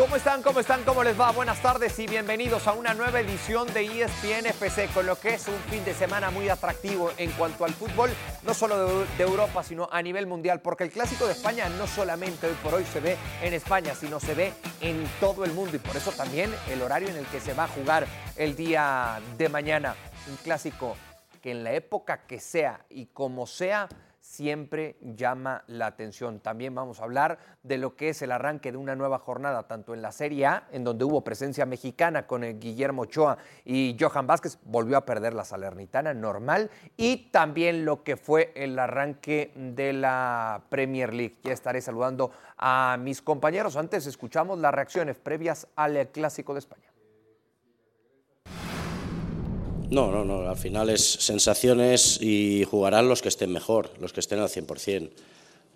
¿Cómo están? ¿Cómo están? ¿Cómo les va? Buenas tardes y bienvenidos a una nueva edición de ESPN FC con lo que es un fin de semana muy atractivo en cuanto al fútbol, no solo de, Europa, sino a nivel mundial, porque el Clásico de España no solamente hoy por hoy se ve en España, sino se ve en todo el mundo y por eso también el horario en el que se va a jugar el día de mañana. Un clásico que en la época que sea y como sea, siempre llama la atención. También vamos a hablar de lo que es el arranque de una nueva jornada, tanto en la Serie A, en donde hubo presencia mexicana con el Guillermo Ochoa y Johan Vázquez, volvió a perder la Salernitana normal, y también lo que fue el arranque de la Premier League. Ya estaré saludando a mis compañeros. Antes escuchamos las reacciones previas al Clásico de España. No, no, no. Al final es sensaciones y jugarán los que estén mejor, los que estén al 100%.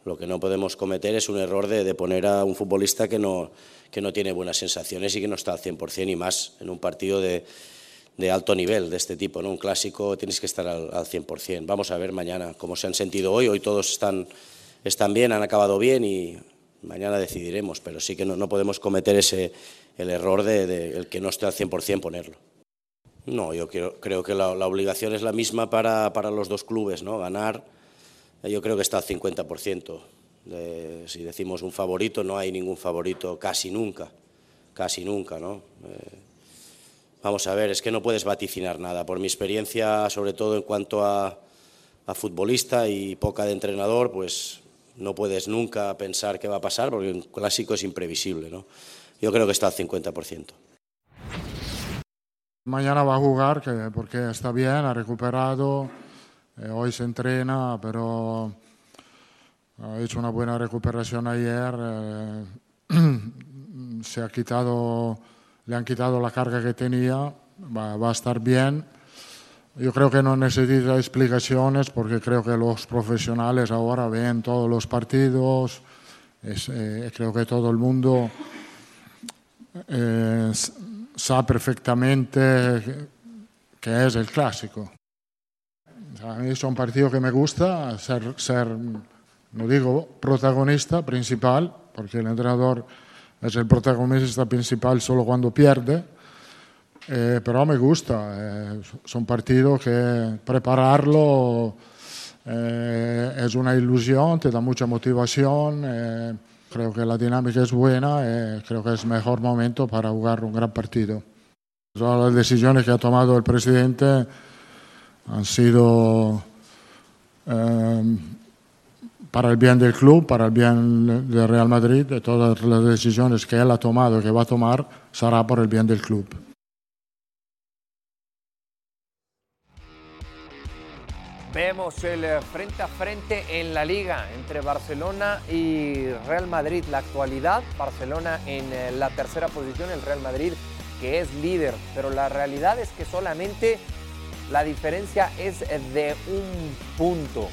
Lo que no podemos cometer es un error de, de poner a un futbolista que no, que no tiene buenas sensaciones y que no está al 100% y más en un partido de, de alto nivel de este tipo. ¿no? Un clásico tienes que estar al, al 100%. Vamos a ver mañana cómo se han sentido hoy. Hoy todos están, están bien, han acabado bien y mañana decidiremos. Pero sí que no, no podemos cometer ese, el error de, de el que no esté al 100% ponerlo. No, yo creo, creo que la, obligación es la misma para, para, los dos clubes, ¿no? Ganar, yo creo que está al 50%. De, si decimos un favorito, no hay ningún favorito casi nunca, casi nunca, ¿no? Eh, vamos a ver, es que no puedes vaticinar nada. Por mi experiencia, sobre todo en cuanto a, a futbolista y poca de entrenador, pues no puedes nunca pensar qué va a pasar porque un clásico es imprevisible, ¿no? Yo creo que está al 50%. Mañana va a jugar que, porque está bien, ha recuperado, eh, hoy se entrena, pero ha hecho una buena recuperación ayer, eh, se ha quitado, le han quitado la carga que tenía, va, a estar bien. Yo creo que no necesita explicaciones porque creo que los profesionales ahora ven todos los partidos, eh, creo que todo el mundo eh, sabe perfectamente que es el clásico. A mí es un partido que me gusta, ser, ser, no digo protagonista principal, porque el entrenador es el protagonista principal solo cuando pierde, eh, pero me gusta. Eh, es un partido que prepararlo eh, es una ilusión, te da mucha motivación. Eh, Creo que la dinámica es buena y creo que es mejor momento para jugar un gran partido. Todas las decisiones que ha tomado el presidente han sido eh, para el bien del club, para el bien del Real Madrid, y todas las decisiones que él ha tomado y que va a tomar será por el bien del club. Vemos el eh, frente a frente en la liga entre Barcelona y Real Madrid. La actualidad, Barcelona en eh, la tercera posición, el Real Madrid que es líder. Pero la realidad es que solamente la diferencia es de un punto.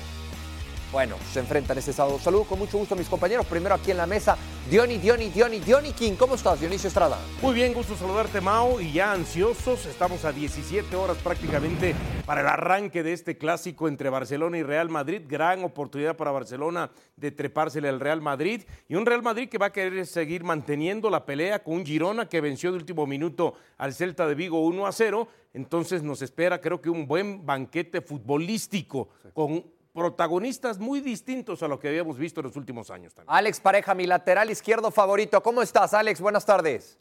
Bueno, se enfrentan este sábado. Saludo con mucho gusto a mis compañeros. Primero aquí en la mesa, Diony, Diony, Diony, Diony King. ¿Cómo estás, Dionisio Estrada? Muy bien, gusto saludarte, Mao. Y ya ansiosos, estamos a 17 horas prácticamente para el arranque de este clásico entre Barcelona y Real Madrid. Gran oportunidad para Barcelona de trepársele al Real Madrid. Y un Real Madrid que va a querer seguir manteniendo la pelea con un Girona que venció de último minuto al Celta de Vigo 1 a 0. Entonces nos espera, creo que un buen banquete futbolístico con protagonistas muy distintos a lo que habíamos visto en los últimos años. También. Alex Pareja, mi lateral izquierdo favorito. ¿Cómo estás, Alex? Buenas tardes.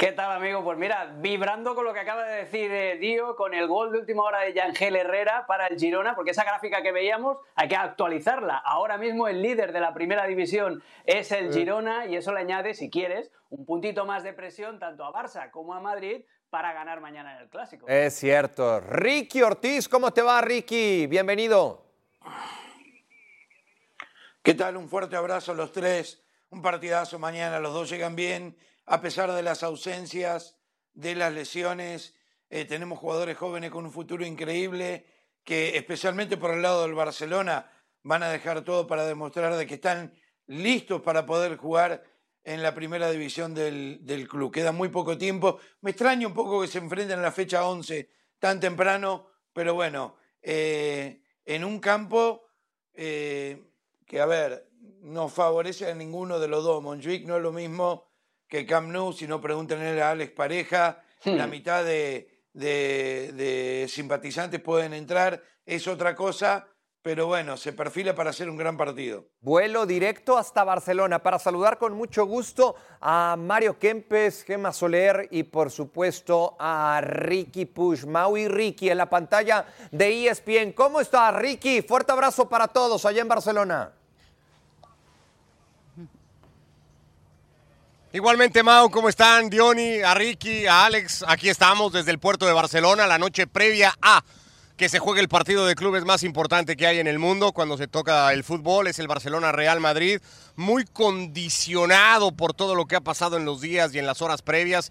¿Qué tal, amigo? Pues mira, vibrando con lo que acaba de decir eh, Dio, con el gol de última hora de Yangel Herrera para el Girona, porque esa gráfica que veíamos hay que actualizarla. Ahora mismo el líder de la primera división es el Girona y eso le añade, si quieres, un puntito más de presión tanto a Barça como a Madrid para ganar mañana en el Clásico. Es cierto. Ricky Ortiz, ¿cómo te va, Ricky? Bienvenido. ¿Qué tal? Un fuerte abrazo a los tres. Un partidazo mañana. Los dos llegan bien, a pesar de las ausencias, de las lesiones. Eh, tenemos jugadores jóvenes con un futuro increíble que, especialmente por el lado del Barcelona, van a dejar todo para demostrar de que están listos para poder jugar en la primera división del, del, club. Queda muy poco tiempo. Me extraña un poco que se enfrenten en la fecha 11 tan temprano, pero bueno, eh, en un campo eh, que, a ver, nos favorece a ninguno de los dos. Montjuic no es lo mismo que Camp Nou, si no preguntan a Alex Pareja, la Hmm. mitad de, de- de simpatizantes pueden entrar, es otra cosa, pero bueno, se perfila para ser un gran partido. Vuelo directo hasta Barcelona para saludar con mucho gusto a Mario Kempes, Gemma Soler y por supuesto a Ricky Push. Mau y Ricky en la pantalla de ESPN. ¿Cómo está Ricky? Fuerte abrazo para todos allá en Barcelona. Igualmente, Mau, ¿cómo están? Diony, a Ricky, a Alex. Aquí estamos desde el puerto de Barcelona, la noche previa a que se juegue el partido de clubes más importante que hay en el mundo cuando se toca el fútbol. Es el Barcelona Real Madrid, muy condicionado por todo lo que ha pasado en los días y en las horas previas.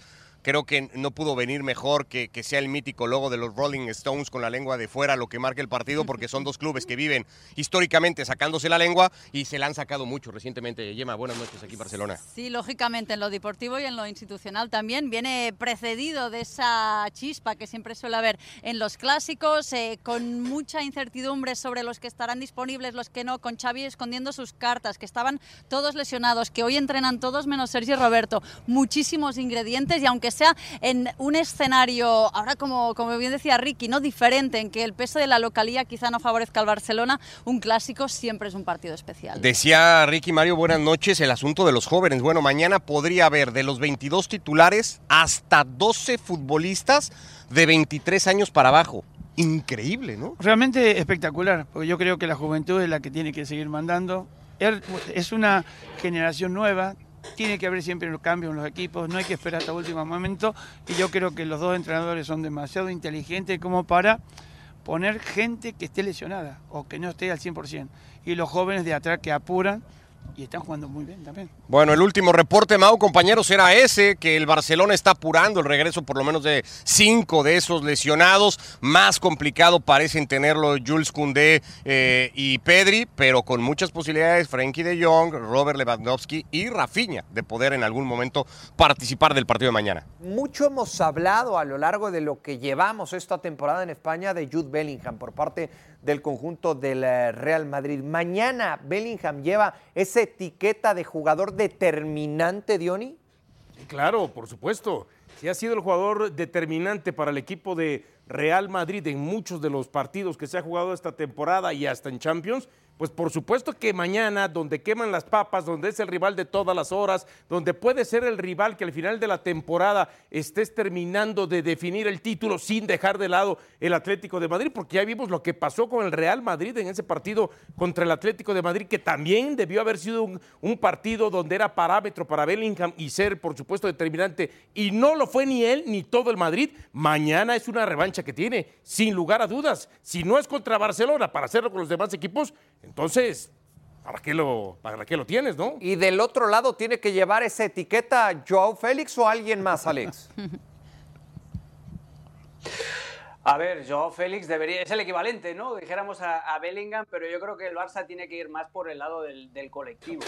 Creo que no pudo venir mejor que, que sea el mítico logo de los Rolling Stones con la lengua de fuera lo que marca el partido, porque son dos clubes que viven históricamente sacándose la lengua y se la han sacado mucho recientemente. Yema, buenas noches aquí Barcelona. Sí, lógicamente en lo deportivo y en lo institucional también viene precedido de esa chispa que siempre suele haber en los clásicos, eh, con mucha incertidumbre sobre los que estarán disponibles, los que no, con Xavi escondiendo sus cartas, que estaban todos lesionados, que hoy entrenan todos menos Sergio Roberto, muchísimos ingredientes y aunque sea en un escenario, ahora como, como bien decía Ricky, no diferente, en que el peso de la localía quizá no favorezca al Barcelona, un clásico siempre es un partido especial. Decía Ricky Mario, buenas noches, el asunto de los jóvenes. Bueno, mañana podría haber de los 22 titulares hasta 12 futbolistas de 23 años para abajo. Increíble, ¿no? Realmente espectacular, porque yo creo que la juventud es la que tiene que seguir mandando. Er- Es una generación nueva, tiene que haber siempre los cambios en los equipos, no hay que esperar hasta último momento. Y yo creo que los dos entrenadores son demasiado inteligentes como para poner gente que esté lesionada o que no esté al 100%. Y los jóvenes de atrás que apuran y están jugando muy bien también. Bueno, el último reporte, Mau, compañeros, era ese, que el Barcelona está apurando el regreso por lo menos de cinco de esos lesionados. Más complicado parecen tenerlo Jules Koundé eh, y Pedri, pero con muchas posibilidades, Frenkie de Jong, Robert Lewandowski y Rafinha de poder en algún momento participar del partido de mañana. Mucho hemos hablado a lo largo de lo que llevamos esta temporada en España de Jude Bellingham por parte del conjunto del eh, Real Madrid. Mañana Bellingham lleva esa etiqueta de jugador determinante, Diony. Claro, por supuesto. Si ha sido el jugador determinante para el equipo de Real Madrid en muchos de los partidos que se ha jugado esta temporada y hasta en Champions, pues por supuesto que mañana, donde queman las papas, donde es el rival de todas las horas, donde puede ser el rival que al final de la temporada estés terminando de definir el título sin dejar de lado el Atlético de Madrid, porque ya vimos lo que pasó con el Real Madrid en ese partido contra el Atlético de Madrid, que también debió haber sido un, un partido donde era parámetro para Bellingham y ser, por supuesto, determinante, y no lo fue ni él ni todo el Madrid. Mañana es una revancha que tiene, sin lugar a dudas. Si no es contra Barcelona para hacerlo con los demás equipos, entonces, ¿para qué lo, para qué lo tienes, no? Y del otro lado tiene que llevar esa etiqueta Joao Félix o alguien más, Alex. A ver, Joao Félix debería, es el equivalente, ¿no? Dijéramos a, a Bellingham, pero yo creo que el Barça tiene que ir más por el lado del, del colectivo.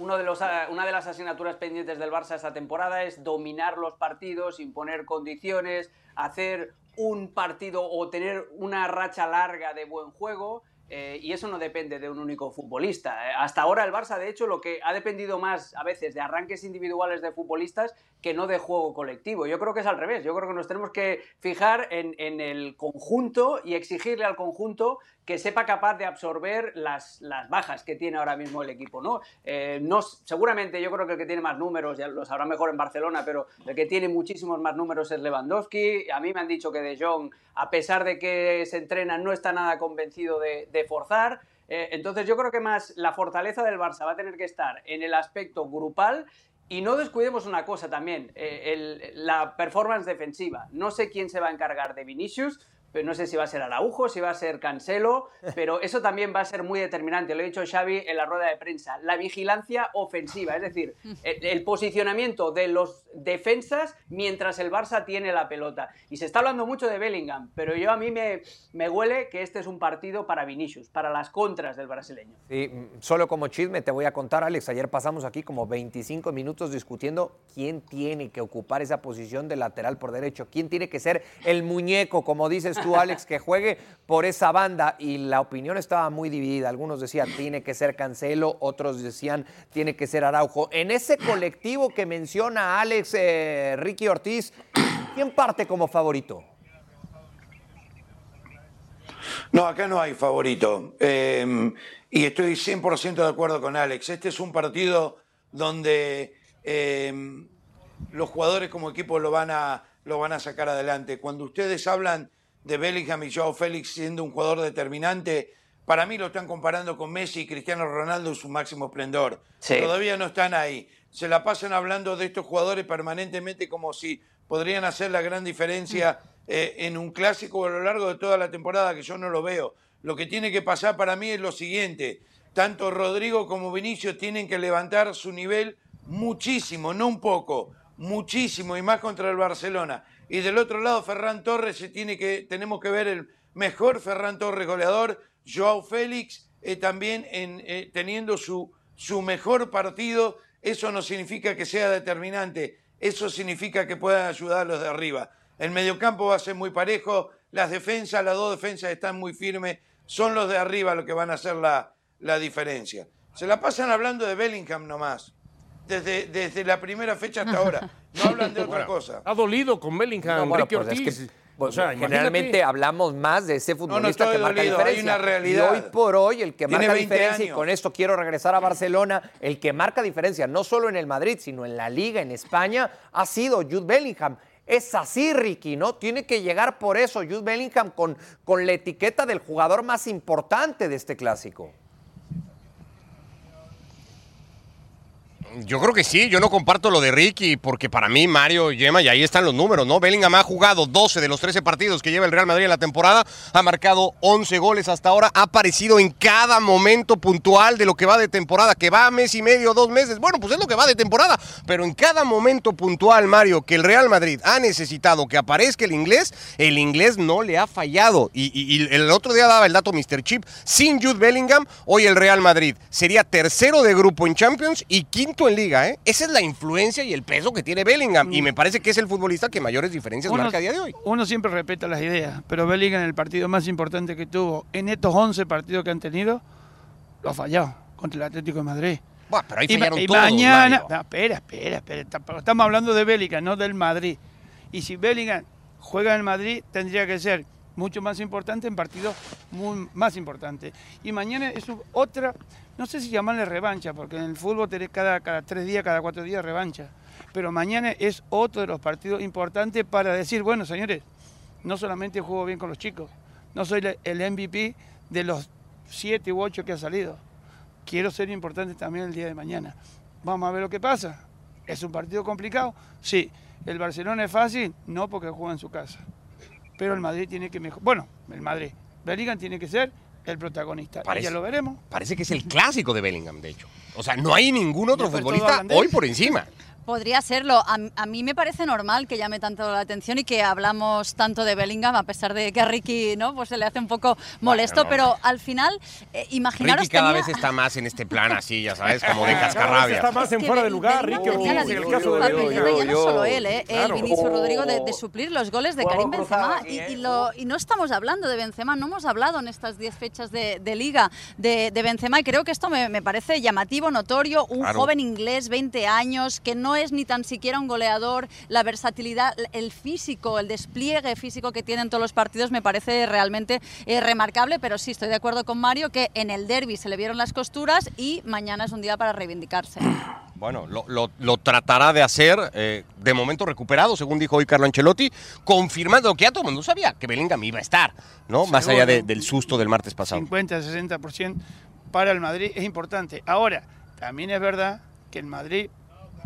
Uno de los, una de las asignaturas pendientes del Barça esta temporada es dominar los partidos, imponer condiciones, hacer un partido o tener una racha larga de buen juego. Eh, y eso no depende de un único futbolista. Eh, Hasta ahora el Barça, de hecho, lo que ha dependido más a veces de arranques individuales de futbolistas que no de juego colectivo. Yo creo que es al revés. Yo creo que nos tenemos que fijar en, en el conjunto y exigirle al conjunto que sepa capaz de absorber las, las bajas que tiene ahora mismo el equipo. ¿no? Eh, no, seguramente yo creo que el que tiene más números, ya lo sabrá mejor en Barcelona, pero el que tiene muchísimos más números es Lewandowski. A mí me han dicho que De Jong, a pesar de que se entrena, no está nada convencido de, de forzar. Eh, entonces yo creo que más la fortaleza del Barça va a tener que estar en el aspecto grupal y no descuidemos una cosa también, eh, el- la performance defensiva. No sé quién se va a encargar de Vinicius, pero no sé si va a ser Araujo, si va a ser Cancelo, pero eso también va a ser muy determinante. Lo ha dicho Xavi en la rueda de prensa. La vigilancia ofensiva, es decir, el, el posicionamiento de los defensas mientras el Barça tiene la pelota. Y se está hablando mucho de Bellingham, pero yo a mí me, me huele que este es un partido para Vinicius, para las contras del brasileño. Sí, solo como chisme te voy a contar, Alex. Ayer pasamos aquí como 25 minutos discutiendo quién tiene que ocupar esa posición de lateral por derecho, quién tiene que ser el muñeco, como dices tú, Alex, que juegue por esa banda y la opinión estaba muy dividida. Algunos decían tiene que ser Cancelo, otros decían tiene que ser Araujo. En ese colectivo que menciona Alex eh, Ricky Ortiz, ¿quién parte como favorito? No, acá no hay favorito. Eh, y estoy 100% de acuerdo con Alex. Este es un partido donde eh, los jugadores como equipo lo van, a, lo van a sacar adelante. Cuando ustedes hablan de Bellingham y Joao Félix siendo un jugador determinante, para mí lo están comparando con Messi y Cristiano Ronaldo en su máximo esplendor. Todavía no están ahí. Se la pasan hablando de estos jugadores permanentemente como si podrían hacer la gran diferencia eh, en un clásico a lo largo de toda la temporada, que yo no lo veo. Lo que tiene que pasar para mí es lo siguiente. Tanto Rodrigo como Vinicio tienen que levantar su nivel muchísimo, no un poco, muchísimo y más contra el Barcelona. Y del otro lado, Ferran Torres, se tiene que, tenemos que ver el mejor Ferran Torres goleador, Joao Félix eh, también eh, teniendo su, su mejor partido. Eso no significa que sea determinante, eso significa que puedan ayudar a los de arriba. El mediocampo va a ser muy parejo, las defensas, las dos defensas están muy firmes, son los de arriba los que van a hacer la, la diferencia. Se la pasan hablando de Bellingham nomás desde, desde la primera fecha hasta ahora. No hablan de otra cosa. Ha dolido con Bellingham, No, bueno, Enrique pues es que, Ortiz. pues, O sea, generalmente imagínate. hablamos más de ese futbolista que marca dolido, hay diferencia. una realidad. Y hoy por hoy, el que Tiene marca 20 diferencia, y con esto quiero regresar a Barcelona, el que marca diferencia, no solo en el Madrid, sino en la Liga, en España, ha sido Jude Bellingham. Es así, Ricky, ¿no? Tiene que llegar por eso Jude Bellingham con, con la etiqueta del jugador más importante de este clásico. Yo creo que sí, yo no comparto lo de Ricky, porque para mí Mario Yema, y ahí están los números, ¿no? Bellingham ha jugado 12 de los 13 partidos que lleva el Real Madrid en la temporada, ha marcado 11 goles hasta ahora, ha aparecido en cada momento puntual de lo que va de temporada, que va mes y medio, dos meses, bueno, pues es lo que va de temporada, pero en cada momento puntual, Mario, que el Real Madrid ha necesitado que aparezca el inglés, el inglés no le ha fallado. Y, y- y el otro día daba el dato Mr. Chip, sin Jude Bellingham, hoy el Real Madrid sería tercero de grupo en Champions y quinto en Liga, ¿eh? Esa es la influencia y el peso que tiene Bellingham. Y me parece que es el futbolista que mayores diferencias marca a día de hoy. uno siempre respeta las ideas, pero Bellingham el partido más importante que tuvo en estos 11 partidos que han tenido, lo ha fallado contra el Atlético de Madrid. Buah, pero ahí y, fallaron y todos, mañana, no, espera, espera, espera, estamos hablando de Bellingham, no del Madrid. Y si Bellingham juega en el Madrid, tendría que ser mucho más importante en partidos muy, más importantes. Y mañana es otra, no sé si llamarle revancha, porque en el fútbol tenés cada, tres días, cada cuatro días revancha. Pero mañana es otro de los partidos importantes para decir, bueno, señores, no solamente juego bien con los chicos, no soy el MVP de los siete u ocho que ha salido. Quiero ser importante también el día de mañana. Vamos a ver lo que pasa. ¿Es un partido complicado? Sí. ¿El Barcelona es fácil? No, porque juega en su casa. Pero el Madrid tiene que mejorar. Bueno, el Madrid. Bellingham tiene que ser el protagonista. Y Parece- ya lo veremos. Parece que es el clásico de Bellingham, de hecho. O sea, no hay ningún otro futbolista hoy por encima. Podría serlo. A, a mí me parece normal que llame tanto la atención y que hablamos tanto de Bellingham, a pesar de que a Ricky ¿no? pues se le hace un poco molesto, no, pero al final, eh, imaginaros Ricky cada tenía- vez está más en este plan así, ya sabes, como de cascarrabia. está más en fuera de lugar, Ricky Ortiz, en el caso de Bellingham. ya no solo él, ¿eh? Claro. el Vinicius Rodrigo, de, de suplir los goles de Karim Benzema. Y, y lo- y no estamos hablando de Benzema, no hemos hablado en estas 10 fechas de, de liga de, de Benzema y creo que esto me, me parece llamativo, notorio. Un Claro. joven inglés, 20 años, que no es ni tan siquiera un goleador, la versatilidad, el físico, el despliegue físico que tiene en todos los partidos me parece realmente eh, remarcable, pero sí estoy de acuerdo con Mario que en el derby se le vieron las costuras y mañana es un día para reivindicarse. Bueno, lo, lo- lo tratará de hacer eh, de momento recuperado, según dijo hoy Carlo Ancelotti, confirmando que ya todo el mundo sabía que Bellingham iba a estar, ¿no? Más allá de- del susto del martes pasado. 50-60% para el Madrid es importante. Ahora, también es verdad que el Madrid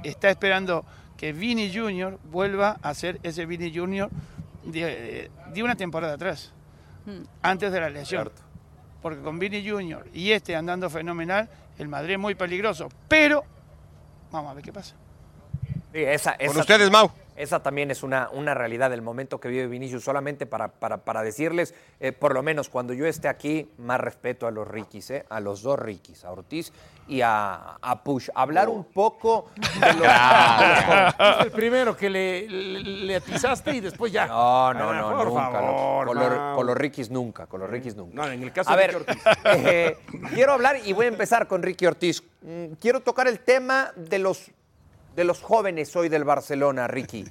está esperando que Vini Junior vuelva a ser ese Vini Junior de, de una temporada atrás, antes de la lesión. Porque con Vini Junior y este andando fenomenal, el Madrid es muy peligroso. Pero, vamos a ver qué pasa. Sí, esa, Con ustedes, Mau. Esa también es una, una realidad del momento que vive Vinicius. Solamente para, para, para decirles, eh, por lo menos cuando yo esté aquí, más respeto a los Rikis, eh, a los dos Rikis, a Ortiz y a, a Push. Hablar un poco de los. El primero que le, le, le atizaste y después ya. No, no, no, por nunca. favor, con, los, con los Rikis nunca, con los Rikis nunca. No, en el caso a de ver, Ricky Ortiz. eh, quiero hablar y voy a empezar con Ricky Ortiz. Mm, Quiero tocar el tema de los, de los jóvenes hoy del Barcelona, Ricky.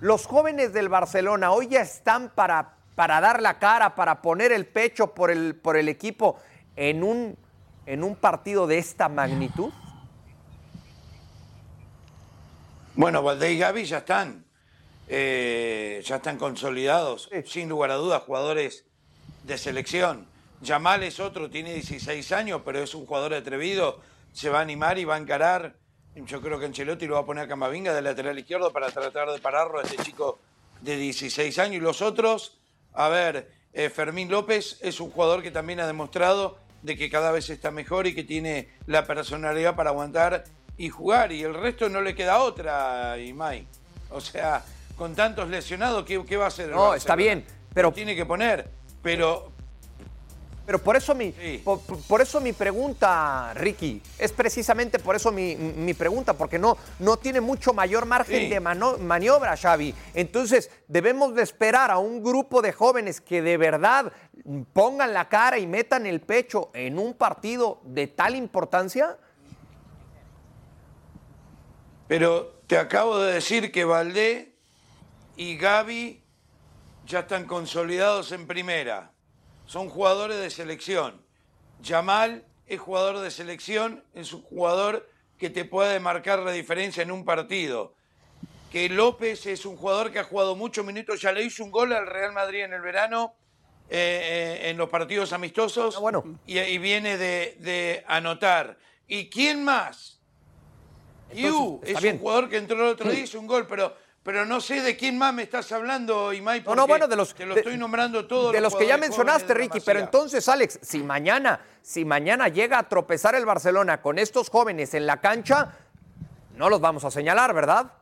Los jóvenes del Barcelona hoy ya están para, para dar la cara, para poner el pecho por el, por el equipo en un, en un partido de esta magnitud. Bueno, Valdés y Gaby ya están. eh, ya están consolidados, sin lugar a dudas, jugadores de selección. Yamal es otro, tiene 16 años, pero es un jugador atrevido, se va a animar y va a encarar. Yo creo que Ancelotti lo va a poner a Camavinga de lateral izquierdo para tratar de pararlo a este chico de 16 años. Y los otros, a ver, eh, Fermín López es un jugador que también ha demostrado de que cada vez está mejor y que tiene la personalidad para aguantar y jugar. Y el resto no le queda otra, Imai. O sea, con tantos lesionados, ¿qué, qué va a hacer? el No, Barcelona? está bien, pero- Lo tiene que poner. Pero Pero por eso mi, Sí. por, por eso mi pregunta, Ricky, es precisamente por eso mi, mi pregunta, porque no, no tiene mucho mayor margen Sí. de mano- maniobra, Xavi. Entonces, debemos de esperar a un grupo de jóvenes que de verdad pongan la cara y metan el pecho en un partido de tal importancia. Pero te acabo de decir que Valdé y Gaby ya están consolidados en primera. Son jugadores de selección. Yamal es jugador de selección, es un jugador que te puede marcar la diferencia en un partido. Que López es un jugador que ha jugado muchos minutos, ya le hizo un gol al Real Madrid en el verano, eh, eh, en los partidos amistosos, Ah, bueno. y, y viene de, de anotar. ¿Y quién más? Yu está es bien. un jugador que entró el otro día, hizo un gol, pero, pero no sé de quién más me estás hablando, Imai, No, porque no, bueno, de los, te lo de- estoy nombrando todos. De los que ya mencionaste, Ricky, pero entonces, Alex, si mañana, si mañana llega a tropezar el Barcelona con estos jóvenes en la cancha, no los vamos a señalar, ¿verdad?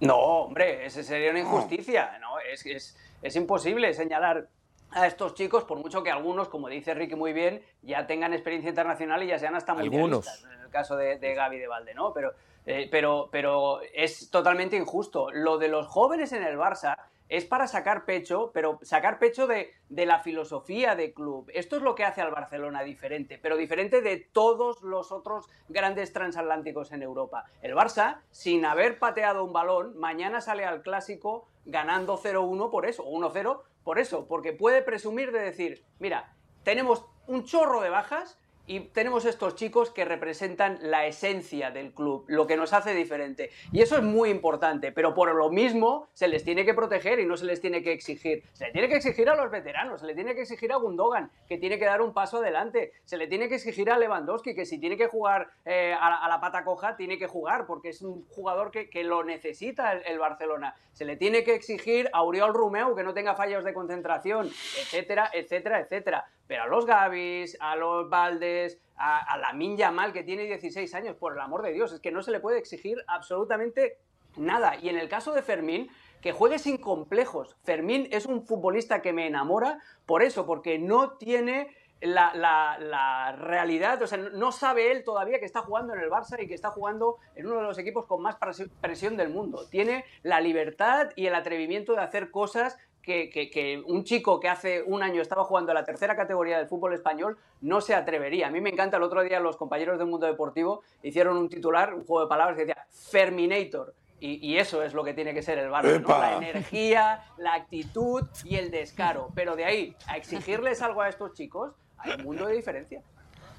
No, hombre, ese sería una injusticia. No, es, es, es imposible señalar a estos chicos, por mucho que algunos, como dice Ricky muy bien, ya tengan experiencia internacional y ya sean hasta Algunos. mundialistas, en el caso de, de Gaby de Valde, ¿no? Pero, eh, pero, pero es totalmente injusto. Lo de los jóvenes en el Barça es para sacar pecho, pero sacar pecho de, de la filosofía de club. Esto es lo que hace al Barcelona diferente, pero diferente de todos los otros grandes transatlánticos en Europa. El Barça, sin haber pateado un balón, mañana sale al clásico ganando 0-1 por eso, o 1-0 por eso, porque puede presumir de decir, mira, tenemos un chorro de bajas y tenemos estos chicos que representan la esencia del club, lo que nos hace diferente. Y eso es muy importante, pero por lo mismo se les tiene que proteger y no se les tiene que exigir. Se le tiene que exigir a los veteranos, se le tiene que exigir a Gundogan, que tiene que dar un paso adelante. Se le tiene que exigir a Lewandowski, que si tiene que jugar eh, a, la, pata coja, tiene que jugar, porque es un jugador que, lo necesita el, el, Barcelona. Se le tiene que exigir a Uriol Romeu, que no tenga fallos de concentración, etcétera, etcétera, etcétera. Pero a los Gavis, a los Valdes, a, la Minja Mal, que tiene 16 años, por el amor de Dios, es que no se le puede exigir absolutamente nada. Y en el caso de Fermín, que juegue sin complejos. Fermín es un futbolista que me enamora por eso, porque no tiene la, la, la, realidad, o sea, no sabe él todavía que está jugando en el Barça y que está jugando en uno de los equipos con más presión del mundo. Tiene la libertad y el atrevimiento de hacer cosas que, que, que, un chico que hace un año estaba jugando en la tercera categoría del fútbol español no se atrevería. A mí me encanta, el otro día los compañeros del mundo deportivo hicieron un titular, un juego de palabras que decía Ferminator. Y, y, eso es lo que tiene que ser el Barça, ¿no? la energía, la actitud y el descaro. Pero de ahí a exigirles algo a estos chicos, hay un mundo de diferencia.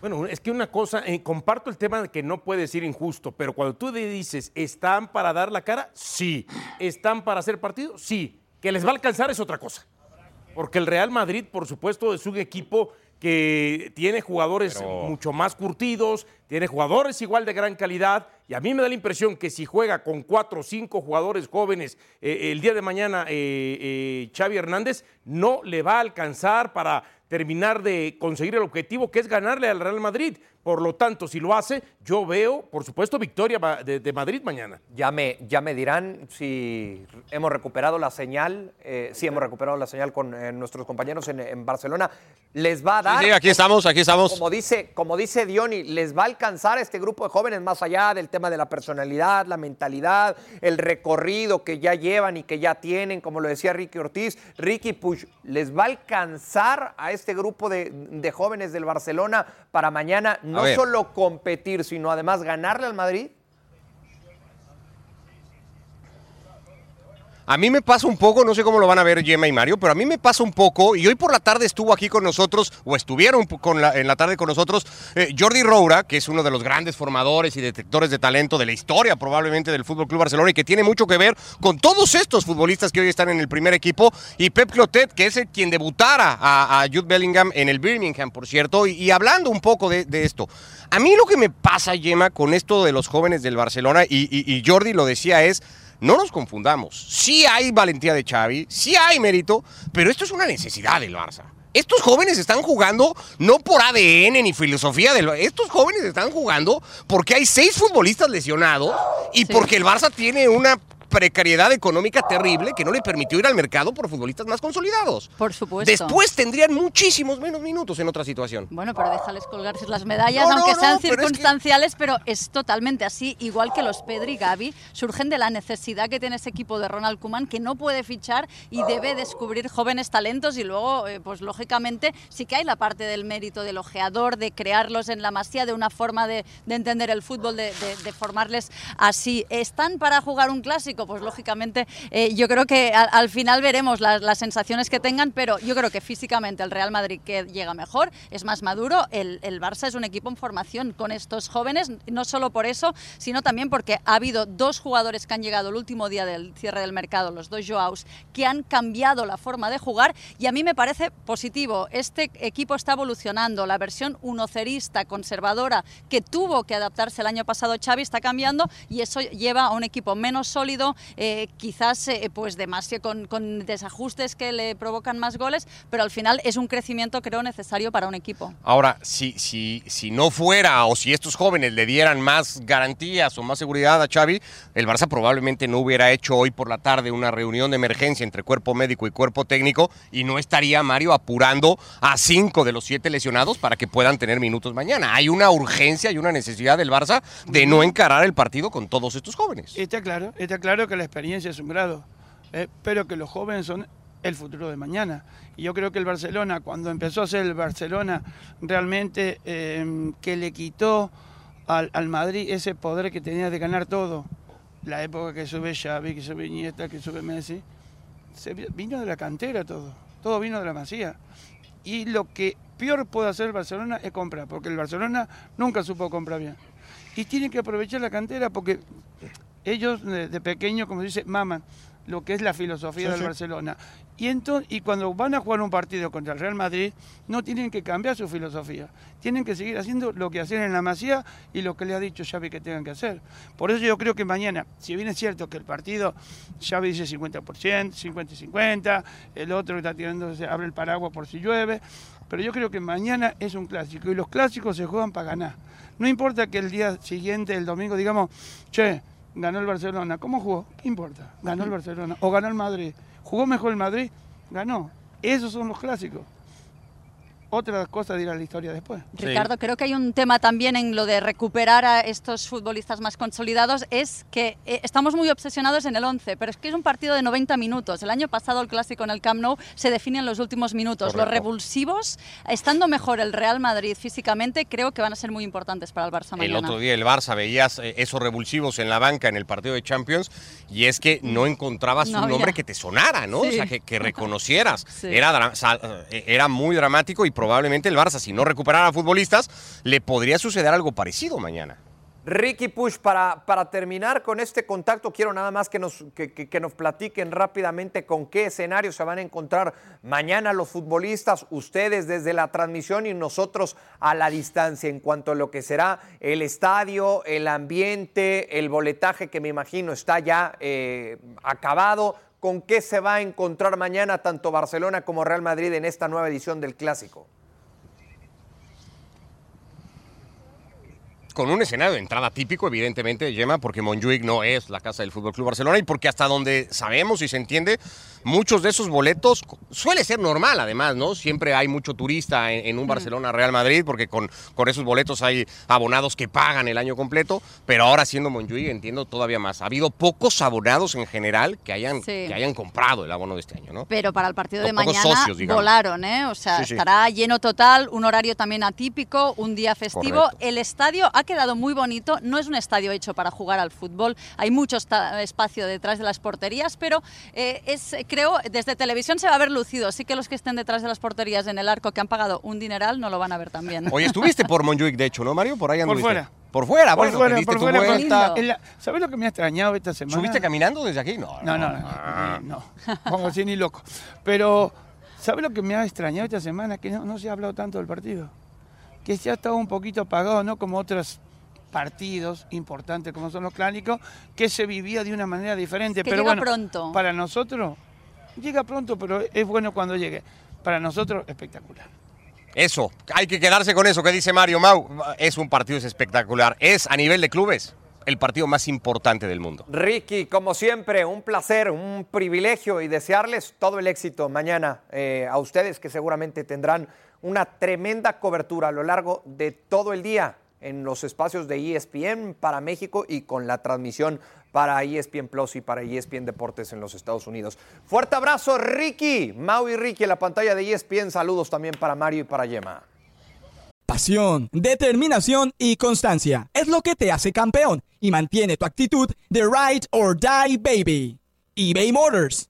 Bueno, es que una cosa, eh, comparto el tema de que no puede ser injusto, pero cuando tú dices, ¿están para dar la cara? Sí. ¿Están para hacer partido? Sí. Que les va a alcanzar es otra cosa. Porque el Real Madrid, por supuesto, es un equipo que tiene jugadores pero... mucho más curtidos, tiene jugadores igual de gran calidad, y a mí me da la impresión que si juega con cuatro o cinco jugadores jóvenes eh, el día de mañana eh, eh, Xavi Hernández, no le va a alcanzar para terminar de conseguir el objetivo que es ganarle al Real Madrid. Por lo tanto, si lo hace, yo veo, por supuesto, victoria de, de Madrid mañana. Ya me, ya me dirán si hemos recuperado la señal, eh, si hemos recuperado la señal con eh, nuestros compañeros en, en Barcelona. Les va a dar. Sí, sí, aquí estamos, aquí estamos. Como dice, como dice Diony, les va a alcanzar a este grupo de jóvenes más allá del tema de la personalidad, la mentalidad, el recorrido que ya llevan y que ya tienen, como lo decía Ricky Ortiz, Ricky Push, les va a alcanzar a este grupo de, de jóvenes del Barcelona para mañana no ver. solo competir, sino además ganarle al Madrid. A mí me pasa un poco, no sé cómo lo van a ver Gemma y Mario, pero a mí me pasa un poco, y hoy por la tarde estuvo aquí con nosotros, o estuvieron con la- en la tarde con nosotros, eh, Jordi Roura, que es uno de los grandes formadores y detectores de talento de la historia probablemente del Fútbol Club Barcelona y que tiene mucho que ver con todos estos futbolistas que hoy están en el primer equipo, y Pep Clotet, que es el quien debutara a, Jude Bellingham en el Birmingham, por cierto, y, y hablando un poco de, esto. A mí lo que me pasa, Gemma, con esto de los jóvenes del Barcelona, y Jordi lo decía, es no nos confundamos. Sí hay valentía de Xavi, sí hay mérito, pero esto es una necesidad del Barça. Estos jóvenes están jugando no por ADN ni filosofía del Estos jóvenes están jugando porque hay seis futbolistas lesionados y porque el Barça tiene una precariedad económica terrible que no le permitió ir al mercado por futbolistas más consolidados. Por supuesto. Después tendrían muchísimos menos minutos en otra situación. Bueno, pero déjales colgarse las medallas, No, no, aunque no, sean pero es que- circunstanciales, pero es totalmente así. Igual que los Pedri y Gavi surgen de la necesidad que tiene ese equipo de Ronald Koeman, que no puede fichar y debe descubrir jóvenes talentos. Y luego, eh, pues lógicamente, sí que hay la parte del mérito del ojeador, de crearlos en la masía, de una forma de, de entender el fútbol, de, de- de formarles así. ¿Están para jugar un clásico? Pues lógicamente, eh, yo creo que al, al final veremos las, sensaciones que tengan, pero yo creo que físicamente el Real Madrid que llega mejor, es más maduro. El, el Barça es un equipo en formación con estos jóvenes, no solo por eso, sino también porque ha habido dos jugadores que han llegado el último día del cierre del mercado, los dos Joaos, que han cambiado la forma de jugar y a mí me parece positivo. Este equipo está evolucionando, la versión unocerista, conservadora, que tuvo que adaptarse el año pasado Xavi, está cambiando y eso lleva a un equipo menos sólido, eh, quizás eh, pues demasiado con, con desajustes que le provocan más goles, pero al final es un crecimiento creo necesario para un equipo. Ahora, si, si, si no fuera o si estos jóvenes le dieran más garantías o más seguridad a Xavi, el Barça probablemente no hubiera hecho hoy por la tarde una reunión de emergencia entre cuerpo médico y cuerpo técnico y no estaría Mario apurando a cinco de los siete lesionados para que puedan tener minutos mañana. Hay una urgencia y una necesidad del Barça de no encarar el partido con todos estos jóvenes. Está claro, está claro que la experiencia es un grado, eh, pero que los jóvenes son el futuro de mañana. Y yo creo que el Barcelona, cuando empezó a ser el Barcelona, realmente eh, que le quitó al, al Madrid ese poder que tenía de ganar todo, la época que sube Xavi, que sube Iniesta, que sube Messi, se vi- vino de la cantera todo, todo vino de la masía. Y lo que peor puede hacer el Barcelona es comprar, porque el Barcelona nunca supo comprar bien. Y tiene que aprovechar la cantera porque ellos de, de pequeño, como dice, maman lo que es la filosofía Sí, del sí. Barcelona. Y, entonces, y cuando van a jugar un partido contra el Real Madrid, no tienen que cambiar su filosofía. Tienen que seguir haciendo lo que hacen en la Masía y lo que le ha dicho Xavi que tengan que hacer. Por eso yo creo que mañana, si bien es cierto que el partido, Xavi dice 50%, 50 y 50, el otro está tirando, se abre el paraguas por si llueve, pero yo creo que mañana es un clásico y los clásicos se juegan para ganar. No importa que el día siguiente, el domingo, digamos, che, ganó el Barcelona. ¿Cómo jugó? ¿Qué importa? Ganó el Barcelona. O ganó el Madrid. ¿Jugó mejor el Madrid? Ganó. Esos son los clásicos. Otra cosa dirá la historia después. Ricardo, creo que hay un tema también en lo de recuperar a estos futbolistas más consolidados, es que eh, estamos muy obsesionados en el 11, pero es que es un partido de 90 minutos. El año pasado el clásico en el Camp Nou se define en los últimos minutos. Los Correcto. revulsivos, estando mejor el Real Madrid físicamente, creo que van a ser muy importantes para el Barça El mañana. otro día el Barça veías eh, esos revulsivos en la banca en el partido de Champions y es que no encontrabas No un nombre que te sonara, ¿no? O Sí. sea, que, que reconocieras. Sí. Era, eh, era muy dramático y probablemente el Barça, si no recuperara futbolistas, le podría suceder algo parecido mañana. Ricky Push, para, para terminar con este contacto, quiero nada más que nos, que, nos platiquen rápidamente con qué escenario se van a encontrar mañana los futbolistas, ustedes desde la transmisión y nosotros a la distancia en cuanto a lo que será el estadio, el ambiente, el boletaje que me imagino está ya eh, acabado. ¿Con qué se va a encontrar mañana tanto Barcelona como Real Madrid en esta nueva edición del Clásico? Con un escenario de entrada típico, evidentemente, Gemma, porque Montjuic no es la casa del Fútbol Club Barcelona y porque hasta donde sabemos y se entiende, muchos de esos boletos suele ser normal, además, ¿no? Siempre hay mucho turista en, un Barcelona Real Madrid, porque con, con esos boletos hay abonados que pagan el año completo, pero ahora siendo Montjuic entiendo todavía más. Ha habido pocos abonados en general que hayan, que hayan comprado el abono de este año, ¿no? Pero para el partido de mañana volaron, ¿eh? O sea, estará lleno total, un horario también atípico, un día festivo. El estadio ha quedado muy bonito. No es un estadio hecho para jugar al fútbol. Hay mucho espacio detrás de las porterías, pero eh, es, creo, desde televisión se va a ver lucido. Así que los que estén detrás de las porterías en el arco que han pagado un dineral no lo van a ver también. Oye, estuviste por Montjuic, de hecho, ¿no, Mario? Por ahí anduviste. Por fuera. Por fuera, por fuera, por fuera. ¿Sabes lo que me ha extrañado esta semana? ¿Subiste caminando desde aquí? No, no, no, no, no, no. Pongo así ni loco. Pero, ¿sabes lo que me ha extrañado esta semana? Que no, no se ha hablado tanto del partido. Que se ha estado un poquito apagado, ¿no? Como otras partidos importantes como son los clásicos, que se vivía de una manera diferente. pero llega pronto. Para nosotros, llega pronto, pero es bueno cuando llegue. Para nosotros, espectacular. Eso, hay que quedarse con eso que dice Mario Mau. Es un partido espectacular. Es a nivel de clubes el partido más importante del mundo. Ricky, como siempre, un placer, un privilegio y desearles todo el éxito mañana eh, a ustedes que seguramente tendrán una tremenda cobertura a lo largo de todo el día en los espacios de ESPN para México y con la transmisión para ESPN Plus y para ESPN Deportes en los Estados Unidos. Fuerte abrazo, Ricky. Mau y Ricky en la pantalla de ESPN. Saludos también para Mario y para Yema. Pasión, determinación y constancia es lo que te hace campeón y mantiene tu actitud de ride or die, baby. eBay Motors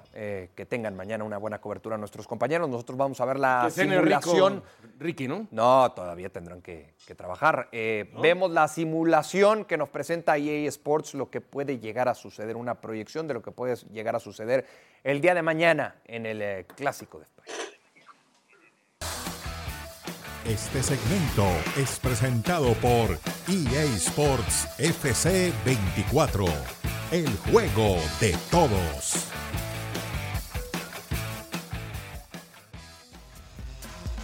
eh, que tengan mañana una buena cobertura nuestros compañeros. Nosotros vamos a ver la simulación. Ricky, ¿no? No, todavía tendrán que, trabajar. Eh, vemos la simulación que nos presenta EA Sports, lo que puede llegar a suceder, una proyección de lo que puede llegar a suceder el día de mañana en el eh, Clásico de España. Este segmento es presentado por EA Sports FC 24 el juego de todos.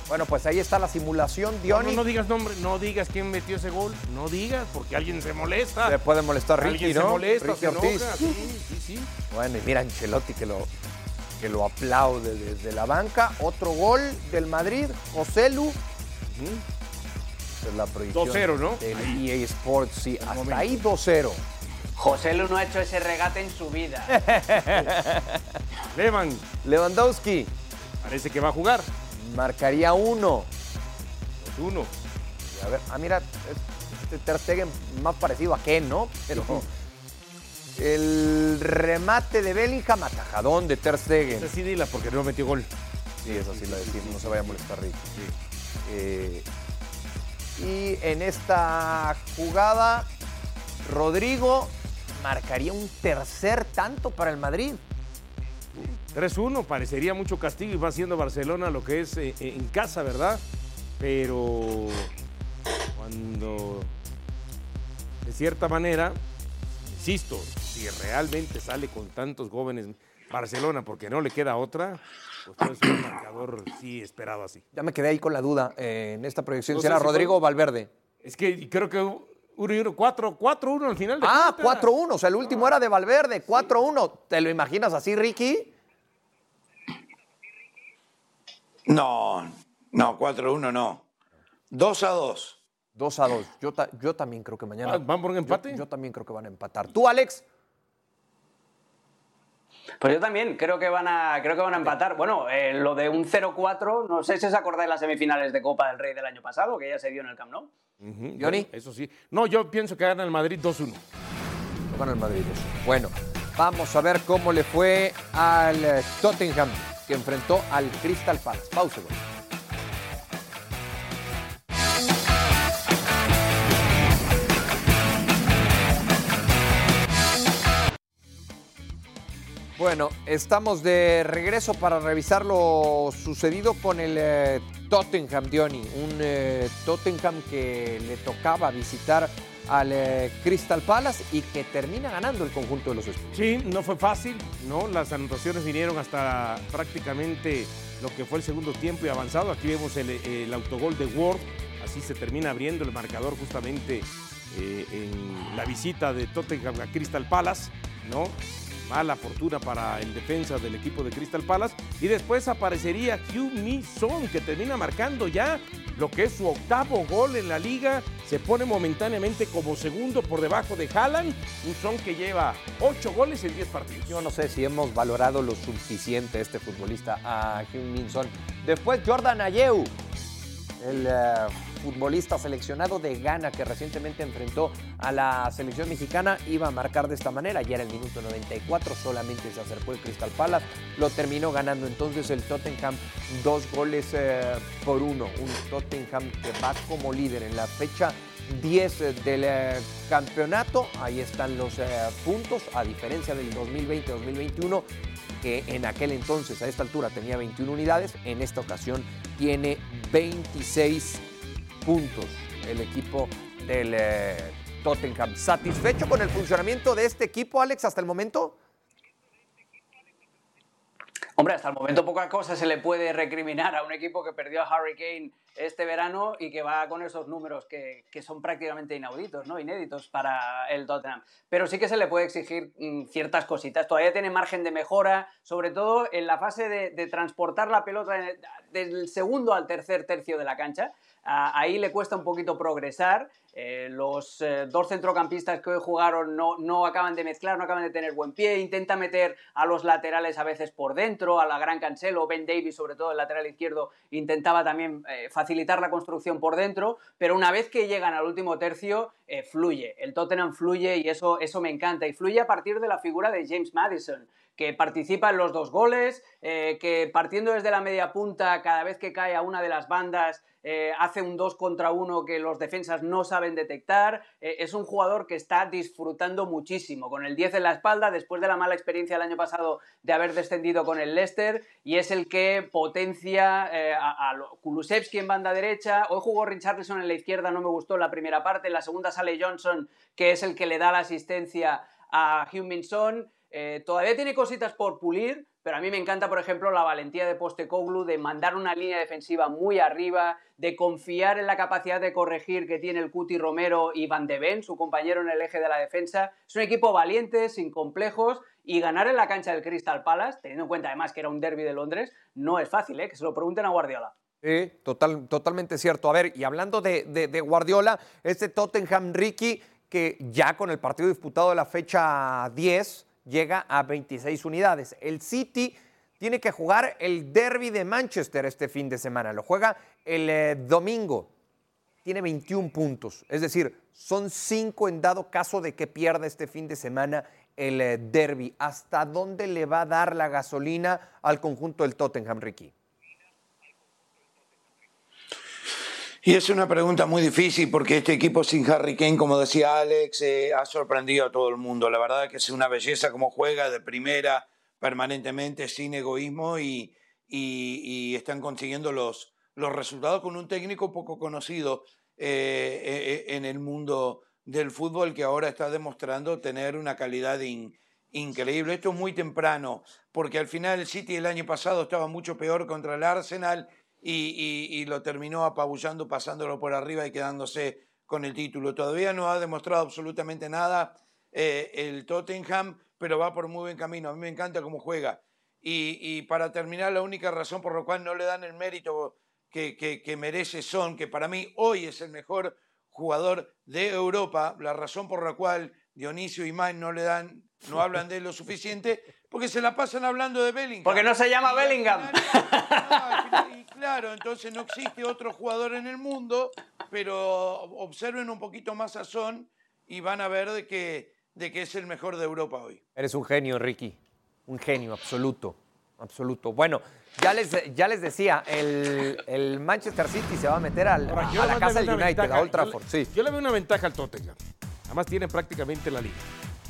Bueno, pues ahí está la simulación, Diony. No, no, digas nombre, no digas quién metió ese gol, no digas, porque alguien se molesta. Se puede molestar Ricky, alguien ¿no? se molesta, Ricky se Ortiz. Sí, sí, sí. Bueno, y mira Ancelotti que lo, que lo aplaude desde la banca. Otro gol del Madrid, Joselu. Es la proyección 2-0, ¿no? del EA Sports, sí, hasta ahí 2-0. José Lu no ha hecho ese regate en su vida. Levan. Lewandowski. Parece que va a jugar. Marcaría uno. Uno. A ver, ah, mira, este Ter Stegen más parecido a Ken, ¿no? Pero el remate de Bellingham, atajadón de Ter Stegen. Esa sí dila porque no metió gol. Sí, eso sí lo decimos, no se vaya a molestar Rick. Eh, y en esta jugada, Rodrigo marcaría un tercer tanto para el Madrid. 3-1, parecería mucho castigo y va haciendo Barcelona lo que es eh, eh, en casa, ¿verdad? Pero cuando, de cierta manera, insisto, si realmente sale con tantos jóvenes Barcelona porque no le queda otra, pues es un marcador sí esperado así. Ya me quedé ahí con la duda eh, en esta proyección. ¿Será Rodrigo o Valverde? Es que creo que 4-1 al final. De ah, 4-1. O sea, el último era de Valverde. 4-1. ¿Te lo imaginas así, Ricky? No, no, 4-1 no. 2 a 2. 2 a 2. Yo, ta- yo también creo que mañana. Ah, ¿Van por un empate? Yo, yo también creo que van a empatar. ¿Tú, Alex? Pues yo también creo que van a, creo que van a empatar. Bueno, eh, lo de un 0-4, no sé si os acordáis las semifinales de Copa del Rey del año pasado, que ya se dio en el Camp Nou. Johnny. bueno, Eso sí. No, yo pienso que gana el Madrid 2-1. Lo gana el Madrid. eso. Bueno, vamos a ver cómo le fue al eh, Tottenham, que enfrentó al Crystal Palace. Pausa. güey. Bueno, estamos de regreso para revisar lo sucedido con el eh, Tottenham, Diony. Un eh, Tottenham que le tocaba visitar al eh, Crystal Palace y que termina ganando el conjunto de los Spurs. Sí, no fue fácil, ¿no? Las anotaciones vinieron hasta prácticamente lo que fue el segundo tiempo y avanzado. Aquí vemos el, el autogol de Ward. Así se termina abriendo el marcador justamente en la visita de Tottenham a Crystal Palace, ¿no? Mala fortuna para el defensa del equipo de Crystal Palace. Y después aparecería Hugh Mi Son, que termina marcando ya lo que es su octavo gol en la liga. Se pone momentáneamente como segundo por debajo de Haaland. Un Son que lleva ocho goles en 10 partidos. Yo no sé si hemos valorado lo suficiente este futbolista, a Hyun Min Son. Después Jordan Ayew, el eh, futbolista seleccionado de Ghana que recientemente enfrentó a la selección mexicana, iba a marcar de esta manera. Ya era el minuto 94, solamente se acercó el Crystal Palace, lo terminó ganando entonces el Tottenham dos goles eh, por uno. Un Tottenham que va como líder en la fecha 10 del eh, campeonato. Ahí están los eh, puntos, a diferencia del 2020-2021 que en aquel entonces, a esta altura, tenía 21 unidades, en esta ocasión tiene 26 puntos el equipo del eh, Tottenham. ¿Satisfecho con el funcionamiento de este equipo, Alex, hasta el momento? Hombre, hasta el momento poca cosa se le puede recriminar a un equipo que perdió a Harry Kane este verano y que va con esos números que, que son prácticamente inauditos, ¿no? inéditos para el Tottenham. Pero sí que se le puede exigir mm, ciertas cositas. Todavía tiene margen de mejora, sobre todo en la fase de, transportar la pelota del segundo al tercer tercio de la cancha. Ah, ahí le cuesta un poquito progresar. Eh, los eh, dos centrocampistas que hoy jugaron no, no acaban de mezclar, no acaban de tener buen pie. Intenta meter a los laterales a veces por dentro, a la gran Cancelo, Ben Davis, sobre todo el lateral izquierdo, intentaba también eh, facilitar la construcción por dentro. Pero una vez que llegan al último tercio, fluye. El Tottenham fluye y eso, eso me encanta. Y fluye a partir de la figura de James Madison que participa en los dos goles, eh, que partiendo desde la media punta, cada vez que cae a una de las bandas, eh, hace un 2 contra 1 que los defensas no saben detectar. Eh, es un jugador que está disfrutando muchísimo, con el 10 en la espalda, después de la mala experiencia el año pasado de haber descendido con el Leicester, y es el que potencia a, a Kulusevski en banda derecha. Hoy jugó Richarlison en la izquierda, no me gustó la primera parte. En la segunda sale Johnson, que es el que le da la asistencia a Heung-Min Son. Eh, todavía tiene cositas por pulir, pero a mí me encanta, por ejemplo, la valentía de Postecoglou de mandar una línea defensiva muy arriba, de confiar en la capacidad de corregir que tiene el Cuti Romero y Van de Ven, su compañero en el eje de la defensa. Es un equipo valiente, sin complejos, y ganar en la cancha del Crystal Palace, teniendo en cuenta además que era un derby de Londres, no es fácil, ¿eh? que se lo pregunten a Guardiola. Sí, total, totalmente cierto. A ver, y hablando de, de- de Guardiola, este Tottenham Ricky, que ya con el partido disputado de la fecha 10, llega a 26 unidades. El City tiene que jugar el derby de Manchester este fin de semana. Lo juega el eh, domingo. Tiene 21 puntos. Es decir, son 5 en dado caso de que pierda este fin de semana el eh, derby. ¿Hasta dónde le va a dar la gasolina al conjunto del Tottenham, Ricky? Y es una pregunta muy difícil porque este equipo sin Harry Kane, como decía Alex, eh, ha sorprendido a todo el mundo. La verdad que es una belleza como juega de primera permanentemente, sin egoísmo y, están consiguiendo los, los resultados con un técnico poco conocido eh, eh, en el mundo del fútbol que ahora está demostrando tener una calidad in- increíble. Esto es muy temprano porque al final el City el año pasado estaba mucho peor contra el Arsenal y, y- y lo terminó apabullando, pasándolo por arriba y quedándose con el título. Todavía no ha demostrado absolutamente nada eh, el Tottenham, pero va por muy buen camino. A mí me encanta cómo juega. Y, y para terminar, la única razón por la cual no le dan el mérito que que, que- que merece Son, que para mí hoy es el mejor jugador de Europa, la razón por la cual Dionisio y Mike no le dan, no hablan de él lo suficiente, porque se la pasan hablando de Bellingham. Porque no se llama Bellingham. no, claro, entonces no existe otro jugador en el mundo, pero observen un poquito más a Son y van a ver de que, de que es el mejor de Europa hoy. Eres un genio, Ricky. Un genio absoluto. Absoluto. Bueno, ya les, ya les decía, el, el Manchester City se va a meter al- Ahora, yo a la casa del United, ventaja. a Old Yo le- Trafford. Sí. Yo le veo una ventaja al Tottenham. Además tiene prácticamente la liga.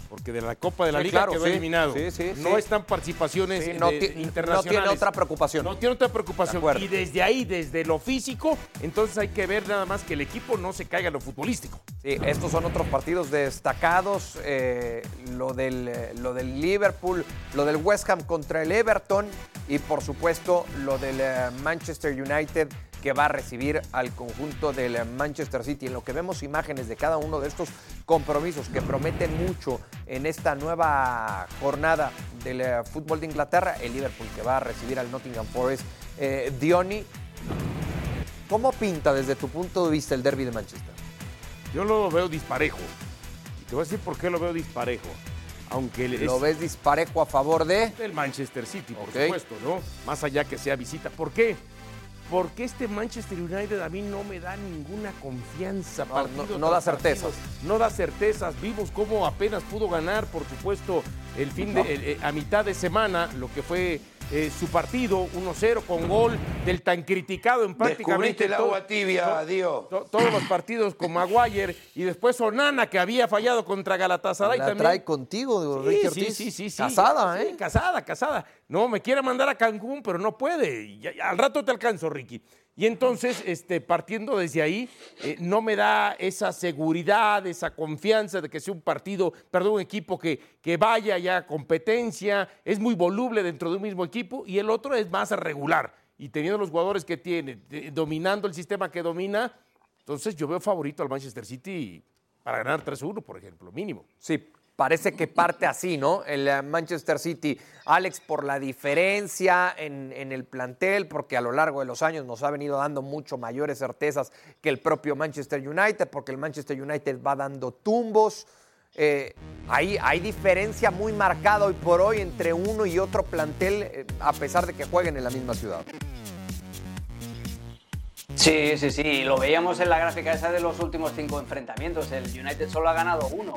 Porque de la Copa de la Sí, Liga claro, quedó sí. eliminado. Sí, sí, no están participaciones de- no ti- no internacionales. tiene otra preocupación. No tiene otra De preocupación. acuerdo. Y desde ahí, desde lo físico, entonces hay que ver nada más que el equipo no se caiga en lo futbolístico. Sí, estos son otros partidos destacados. eh, lo, del, eh, lo del Liverpool, lo del West Ham contra el Everton y por supuesto lo del eh, Manchester United que va a recibir al conjunto del Manchester City. En lo que vemos imágenes de cada uno de estos compromisos que prometen mucho en esta nueva jornada del eh, fútbol de Inglaterra, el Liverpool que va a recibir al Nottingham Forest. Eh, Diony, ¿cómo pinta desde tu punto de vista el derby de Manchester? Yo lo veo disparejo. Y te voy a decir por qué lo veo disparejo. Aunque ¿Lo es- ves disparejo a favor de? del Manchester City, por supuesto, ¿no? Más allá que sea visita. ¿Por qué? Porque este Manchester United a mí no me da ninguna confianza. No, partido no- da partido. certezas. No da certezas. Vimos cómo apenas pudo ganar, por supuesto, el fin de, el- eh, a mitad de semana, lo que fue eh, su partido, 1-0 con gol del tan criticado en prácticamente el agua todo- tibia, to- Dio. to- todos los partidos con Maguire y después Onana que había fallado contra Galatasaray La también. trae contigo, Ricky Sí, Ortiz. sí, sí, sí, sí. Casada, Sí, ¿eh? casada, casada. No, me quiere mandar a Cancún, pero no puede. Y ya- ya, al rato te alcanzo, Ricky. Y entonces, este, partiendo desde ahí, eh, no me da esa seguridad, esa confianza de que sea un partido, perdón, un equipo que, que vaya ya a competencia, es muy voluble dentro de un mismo equipo, y el otro es más regular. Y teniendo los jugadores que tiene, dominando el sistema que domina, entonces yo veo favorito al Manchester City para ganar 3-1, por ejemplo, mínimo. Sí, parece que parte así, ¿no? El eh, Manchester City. Alex, por la diferencia en, el plantel, porque a lo largo de los años nos ha venido dando mucho mayores certezas que el propio Manchester United, porque el Manchester United va dando tumbos. Eh, hay, hay diferencia muy marcada hoy por hoy entre uno y otro plantel, eh, a pesar de que jueguen en la misma ciudad. Sí, sí, sí, lo veíamos en la gráfica esa de los últimos cinco enfrentamientos. El United solo ha ganado uno.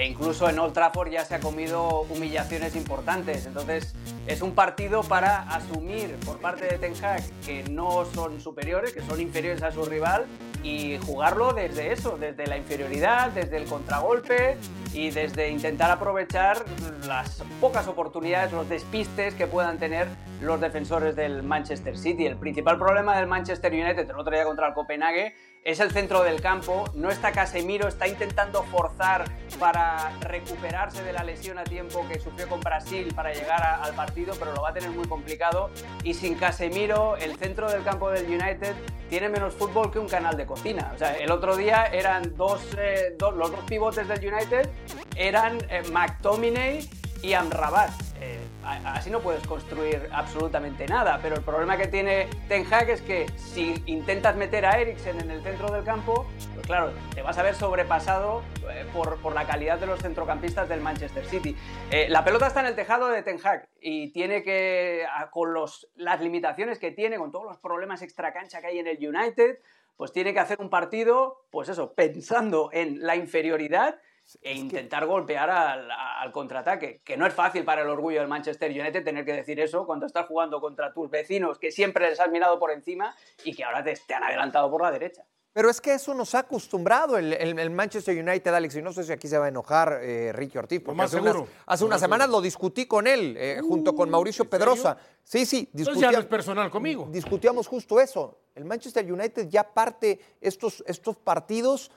E incluso en Old Trafford ya se ha comido humillaciones importantes. Entonces es un partido para asumir por parte de Ten Hag que no son superiores, que son inferiores a su rival y jugarlo desde eso, desde la inferioridad, desde el contragolpe y desde intentar aprovechar las pocas oportunidades, los despistes que puedan tener los defensores del Manchester City. El principal problema del Manchester United el otro día contra el Copenhague es el centro del campo. No está Casemiro, está intentando forzar para recuperarse de la lesión a tiempo que sufrió con Brasil para llegar al partido, pero lo va a tener muy complicado. Y sin Casemiro, el centro del campo del United tiene menos fútbol que un canal de cocina. O sea, el otro día eran dos, eh, los dos pivotes del United eran eh, McTominay y Amrabat. Eh, así no puedes construir absolutamente nada, pero el problema que tiene Ten Hag es que si intentas meter a Eriksen en el centro del campo, pues claro, te vas a ver sobrepasado eh, por, por la calidad de los centrocampistas del Manchester City. Eh, la pelota está en el tejado de Ten Hag y tiene que, con los, las limitaciones que tiene, con todos los problemas extracancha que hay en el United, pues tiene que hacer un partido, pues eso, pensando en la inferioridad e intentar golpear al, al contraataque, que no es fácil para el orgullo del Manchester United tener que decir eso cuando estás jugando contra tus vecinos que siempre les has mirado por encima y que ahora te, te han adelantado por la derecha. Pero es que eso nos ha acostumbrado el, el- el Manchester United, Alex, y no sé si aquí se va a enojar eh, Ricky Ortiz, porque más hace unas, seguro. hace unas semanas lo discutí con él, eh, junto con Mauricio. Pedrosa. Sí, sí, Entonces ya discutíamos, no es personal conmigo. discutíamos justo eso. El Manchester United ya parte estos, estos partidos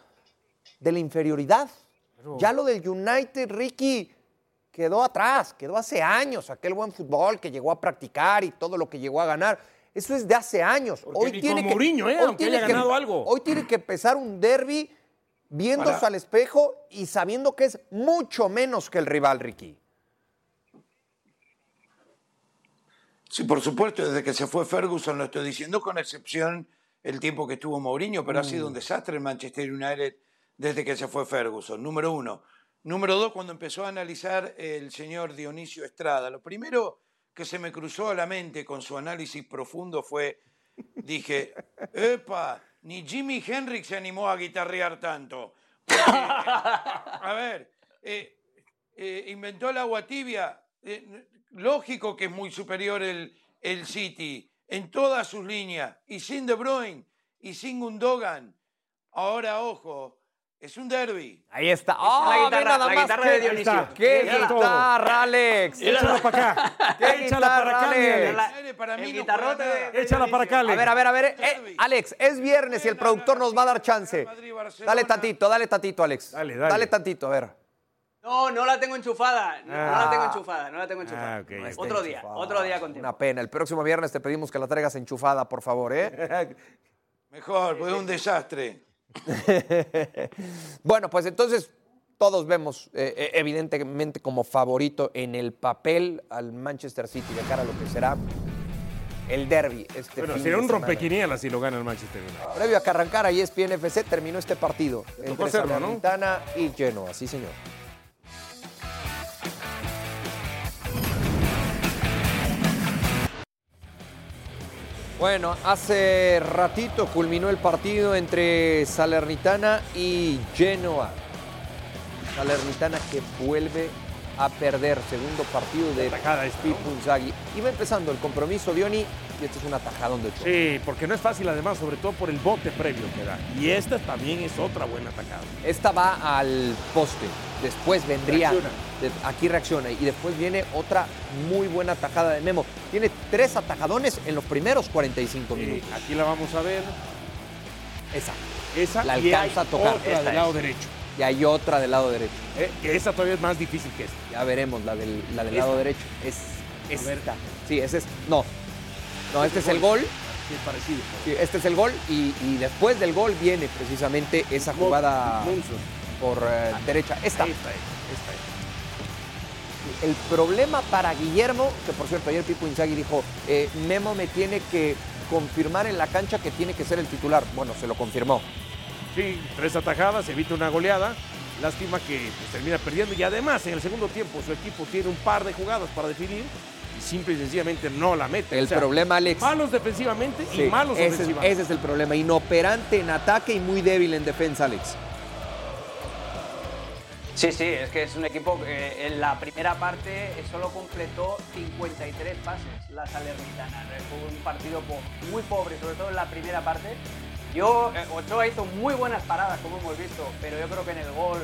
de la inferioridad. Ya lo del United, Ricky, quedó atrás, quedó hace años, aquel buen fútbol que llegó a practicar y todo lo que llegó a ganar. Eso es de hace años. Porque ni con Mourinho, ¿eh? Aunque tiene haya que- ganado algo. Hoy tiene que empezar un derby viéndose Para- al espejo y sabiendo que es mucho menos que el rival, Ricky. Sí, por supuesto, desde que se fue Ferguson lo estoy diciendo, con excepción el tiempo que estuvo Mourinho, pero ha sido un desastre el Manchester United desde que se fue Ferguson, número uno. Número dos, cuando empezó a analizar el señor Dionisio Estrada, lo primero que se me cruzó a la mente con su análisis profundo fue, dije, epa, ni Jimi Hendrix se animó a guitarrear tanto. A ver, eh, eh, inventó el agua tibia, eh, lógico que es muy superior el, el City en todas sus líneas, y sin De Bruyne, y sin Gundogan. Ahora, ojo, es un derby. Ahí está. la ¡Ah, ve guitarra- la guitarra qué- de Dionisio. ¡Qué guitarra, Alex! Échala para acá. ¡Qué Échala para guitarra, acá, Alex! La- para mí no Échala para acá, A Alex. ver, a ver, a ver. Eh, Alex, es viernes y el productor nos va a dar chance. Dale tantito, dale tantito, Alex. Dale, dale. tantito, a ver. No, no la tengo enchufada. No, no Ah. la tengo enchufada, no la tengo enchufada. Ah, otro día, otro día contigo. Una pena. El próximo viernes te pedimos que la traigas enchufada, por favor, ¿eh? Mejor, es un desastre. bueno, pues entonces todos vemos eh, eh, evidentemente como favorito en el papel al Manchester City de cara a lo que será el derby este Bueno, sería un rompequinielas si lo gana el Manchester United. Previo a que arrancara ESPN FC terminó este partido entre hacerlo, ¿no? Y Genoa, sí señor. Bueno, hace ratito culminó el partido entre Salernitana y Genoa. Salernitana que vuelve a perder, segundo partido de. Pipo Inzaghi. Iba empezando el compromiso, Dioni, y este es un atajadón de Ochoa. Sí, porque no es fácil además, sobre todo por el bote previo que da. Y esta también es otra buena atacada. Esta va al poste. Después vendría. Reacciona. de- aquí reacciona. Y después viene otra muy buena tajada de Memo. Tiene tres atajadones en los primeros 45 Sí, minutos. aquí la vamos a ver. Esa. Esa La alcanza a tocar. otra Esta del lado es. derecho. Y hay otra del lado derecho. Eh, esa todavía es más difícil que esta. Ya veremos la del, la del Esta. lado derecho. Es esta. Sí, es. No. No, este es el gol. Sí, es parecido. Sí, este es el gol. Y, y después del gol viene precisamente esa jugada por eh, derecha. Esta. Esta es, esta es. El problema para Guillermo, que por cierto ayer Pipo Inzaghi dijo, eh, Memo me tiene que confirmar en la cancha que tiene que ser el titular. Bueno, se lo confirmó. Sí, tres atajadas, evita una goleada. Lástima que pues, termina perdiendo. Y además, en el segundo tiempo, su equipo tiene un par de jugadas para definir simple y sencillamente no la mete. El O sea, problema, Alex. Malos defensivamente Sí, y malos ese, es- ofensivamente. ese es el problema. Inoperante en ataque y muy débil en defensa, Alex. Sí, sí, es que es un equipo que en la primera parte solo completó 53 pases la Salernitana. Fue un partido muy pobre, sobre todo en la primera parte. Yo, eh, Ochoa hizo muy buenas paradas, como hemos visto, pero yo creo que en el gol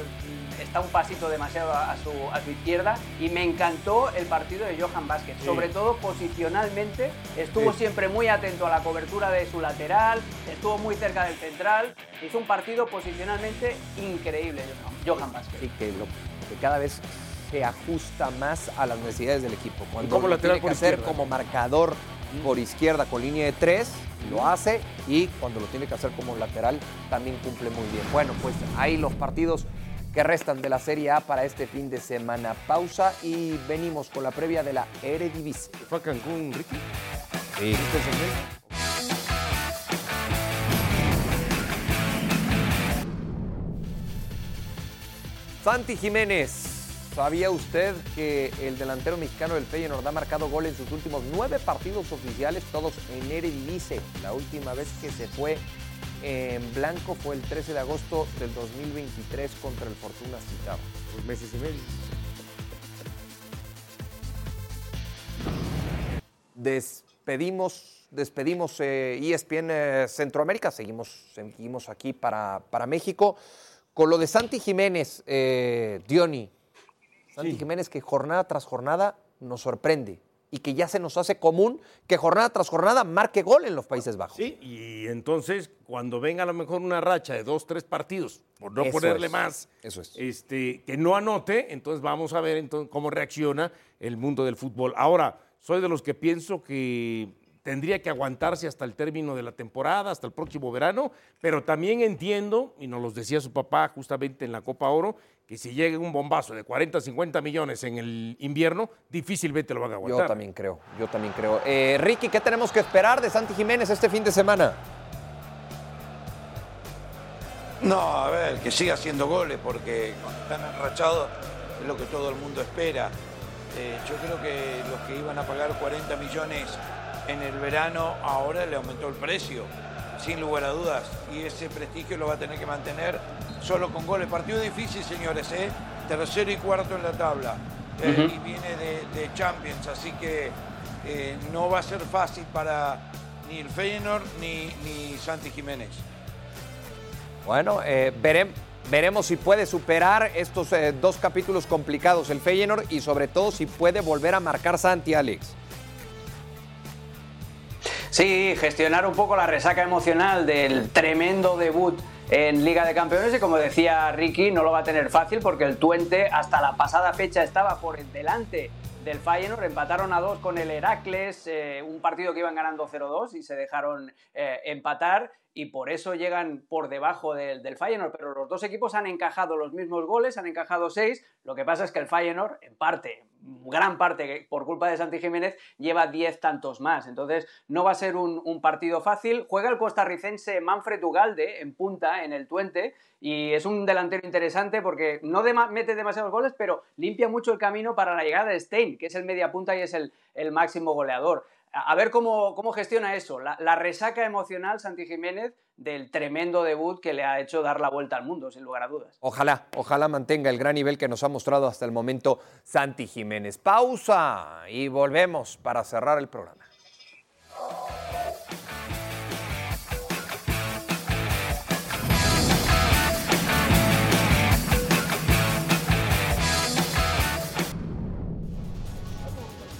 está un pasito demasiado a su, a su izquierda. Y me encantó el partido de Johan Vázquez, Sí. sobre todo posicionalmente. Estuvo Sí. siempre muy atento a la cobertura de su lateral, estuvo muy cerca del central. Hizo un partido posicionalmente increíble, Johan, Johan Vázquez. Sí, que, lo, que cada vez se ajusta más a las necesidades del equipo. Cuando como lo lateral tiene que por hacer izquierda. como marcador por izquierda con línea de tres, lo hace y cuando lo tiene que hacer como lateral también cumple muy bien. Bueno, pues ahí los partidos que restan de la Serie A para este fin de semana. Pausa y venimos con la previa de la Eredivisie. ¿Fue a Cancún, Ricky? Sí. Santi Jiménez, ¿sabía usted que el delantero mexicano del Feyenoord ha marcado gol en sus últimos nueve partidos oficiales, todos en Eredivisie? La última vez que se fue en blanco fue el 13 de agosto del 2023 contra el Fortuna Ciudad. Dos meses y medio. Despedimos, despedimos eh, ESPN eh, Centroamérica, seguimos, seguimos aquí para, para México. Con lo de Santi Jiménez, eh, Diony, Santi Jiménez que jornada tras jornada nos sorprende y que ya se nos hace común que jornada tras jornada marque gol en los Países Bajos. Sí, y entonces cuando venga a lo mejor una racha de dos, tres partidos, por no Eso ponerle es, más, eso es. este, que no anote, entonces vamos a ver entonces cómo reacciona el mundo del fútbol. Ahora, soy de los que pienso que tendría que aguantarse hasta el término de la temporada, hasta el próximo verano, pero también entiendo, y nos los decía su papá justamente en la Copa Oro, que si llega un bombazo de 40, 50 millones en el invierno, difícilmente lo van a aguantar. Yo también creo, yo también creo. Eh, Ricky, ¿qué tenemos que esperar de Santi Jiménez este fin de semana? No, a ver, que siga haciendo goles porque cuando están enrachados es lo que todo el mundo espera. Eh, yo creo que los que iban a pagar 40 millones en el verano ahora le aumentó el precio, sin lugar a dudas. Y ese prestigio lo va a tener que mantener solo con goles. Partido difícil, señores, ¿eh? tercero y cuarto en la tabla. Eh. Y viene de, de Champions, así que eh, no va a ser fácil para ni el Feyenoord ni, ni Santi Jiménez. Bueno, eh, verem- veremos si puede superar estos eh, dos capítulos complicados el Feyenoord y sobre todo si puede volver a marcar Santi, Alex. Sí, gestionar un poco la resaca emocional del tremendo debut en Liga de Campeones y como decía Ricky, no lo va a tener fácil porque el Twente hasta la pasada fecha estaba por el delante del Feyenoord, empataron a dos con el Heracles, eh, un partido que iban ganando 0-2 y se dejaron eh, empatar y por eso llegan por debajo del, del pero los dos equipos han encajado los mismos goles, han encajado seis, lo que pasa es que el Feyenoord, en parte, gran parte, por culpa de Santi Jiménez, lleva 10 tantos más, entonces no va a ser un, partido fácil, juega el costarricense Manfred Ugalde en punta, en el Twente, y es un delantero interesante porque no mete demasiados goles, pero limpia mucho el camino para la llegada de Stein, que es el media punta y es el, el máximo goleador. A ver cómo, cómo gestiona eso, la, la resaca emocional Santi Jiménez del tremendo debut que le ha hecho dar la vuelta al mundo, sin lugar a dudas. Ojalá, ojalá mantenga el gran nivel que nos ha mostrado hasta el momento Santi Jiménez. Pausa y volvemos para cerrar el programa.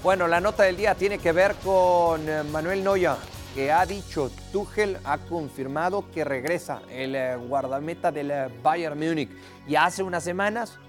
Bueno, la nota del día tiene que ver con eh, Manuel Noya, que ha dicho, Tuchel ha confirmado que regresa el eh, guardameta del eh, Bayern Múnich. Y hace unas semanas,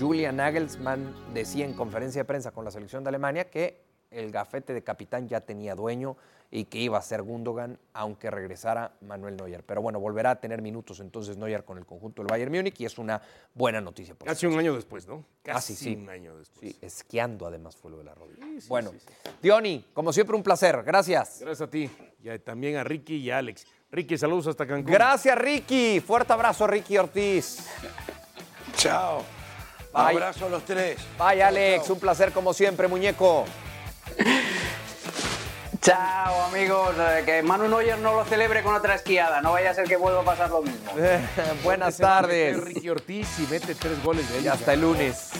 Julian Nagelsmann decía en conferencia de prensa con la selección de Alemania que el gafete de capitán ya tenía dueño y que iba a ser Gundogan aunque regresara Manuel Neuer. Pero bueno, volverá a tener minutos entonces Neuer con el conjunto del Bayern Múnich y es una buena noticia. por Casi un año después, ¿no? Casi, Casi sí. un año después. Sí, esquiando además fue lo de la rodilla. Sí, sí, bueno, sí, sí. Diony, como siempre un placer. Gracias. Gracias a ti. Y a- también a Ricky y a Alex. Ricky, saludos hasta Cancún. Gracias, Ricky. Fuerte abrazo, Ricky Ortiz. Chao. Bye. Abrazo a los tres. Bye, Alex. chao. Un placer como siempre, muñeco. Chao amigos, Eh, que Manu Neuer no lo celebre con otra esquiada, no vaya a ser que vuelva a pasar lo mismo. Buenas tardes. Ricky Ortiz y mete tres goles de él. Y hasta el lunes.